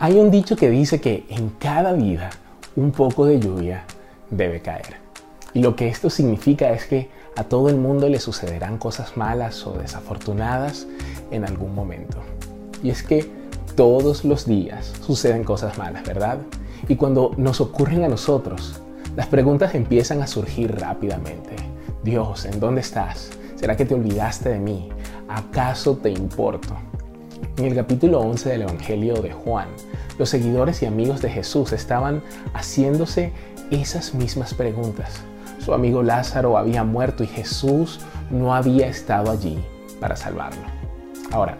Hay un dicho que dice que en cada vida un poco de lluvia debe caer. Y lo que esto significa es que a todo el mundo le sucederán cosas malas o desafortunadas en algún momento. Y es que todos los días suceden cosas malas, ¿verdad? Y cuando nos ocurren a nosotros, las preguntas empiezan a surgir rápidamente. Dios, ¿en dónde estás? ¿Será que te olvidaste de mí? ¿Acaso te importo? En el capítulo 11 del Evangelio de Juan, los seguidores y amigos de Jesús estaban haciéndose esas mismas preguntas. Su amigo Lázaro había muerto y Jesús no había estado allí para salvarlo. Ahora,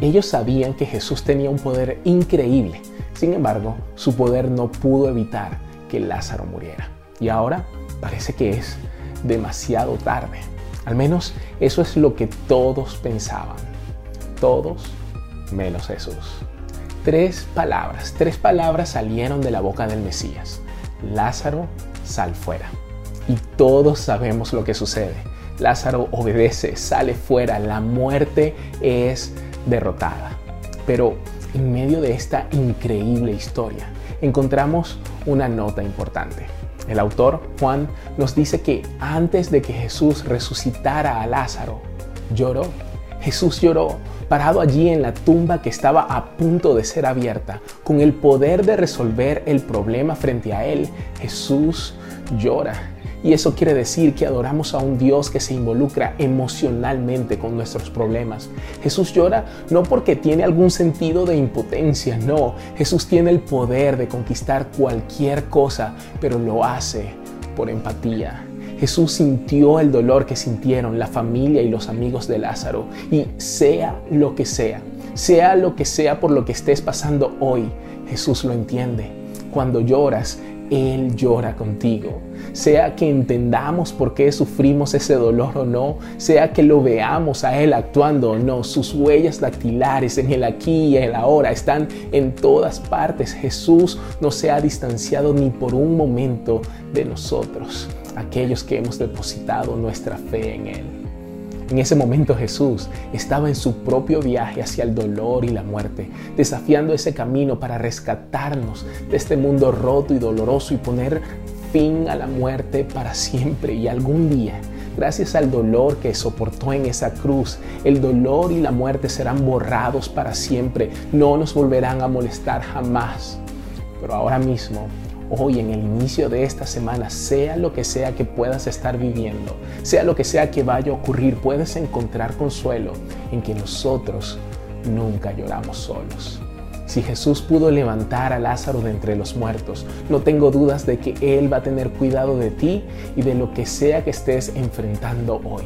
ellos sabían que Jesús tenía un poder increíble. Sin embargo, su poder no pudo evitar que Lázaro muriera. Y ahora parece que es demasiado tarde. Al menos eso es lo que todos pensaban. Todos menos Jesús. Tres palabras, tres palabras salieron de la boca del Mesías. Lázaro, sal fuera. Y todos sabemos lo que sucede. Lázaro obedece, sale fuera, la muerte es derrotada. Pero en medio de esta increíble historia encontramos una nota importante. El autor, Juan, nos dice que antes de que Jesús resucitara a Lázaro, lloró. Jesús lloró, parado allí en la tumba que estaba a punto de ser abierta. Con el poder de resolver el problema frente a él, Jesús llora. Y eso quiere decir que adoramos a un Dios que se involucra emocionalmente con nuestros problemas. Jesús llora no porque tiene algún sentido de impotencia, no. Jesús tiene el poder de conquistar cualquier cosa, pero lo hace por empatía. Jesús sintió el dolor que sintieron la familia y los amigos de Lázaro. Y sea lo que sea, sea lo que sea por lo que estés pasando hoy, Jesús lo entiende. Cuando lloras, él llora contigo. Sea que entendamos por qué sufrimos ese dolor o no, sea que lo veamos a Él actuando o no, sus huellas dactilares en el aquí y el ahora están en todas partes. Jesús no se ha distanciado ni por un momento de nosotros, aquellos que hemos depositado nuestra fe en Él. En ese momento Jesús estaba en su propio viaje hacia el dolor y la muerte, desafiando ese camino para rescatarnos de este mundo roto y doloroso y poner fin a la muerte para siempre. Y algún día, gracias al dolor que soportó en esa cruz, el dolor y la muerte serán borrados para siempre, no nos volverán a molestar jamás. Pero ahora mismo hoy en el inicio de esta semana, sea lo que sea que puedas estar viviendo, sea lo que sea que vaya a ocurrir, puedes encontrar consuelo en que nosotros nunca lloramos solos. Si Jesús pudo levantar a Lázaro de entre los muertos, no tengo dudas de que Él va a tener cuidado de ti y de lo que sea que estés enfrentando hoy.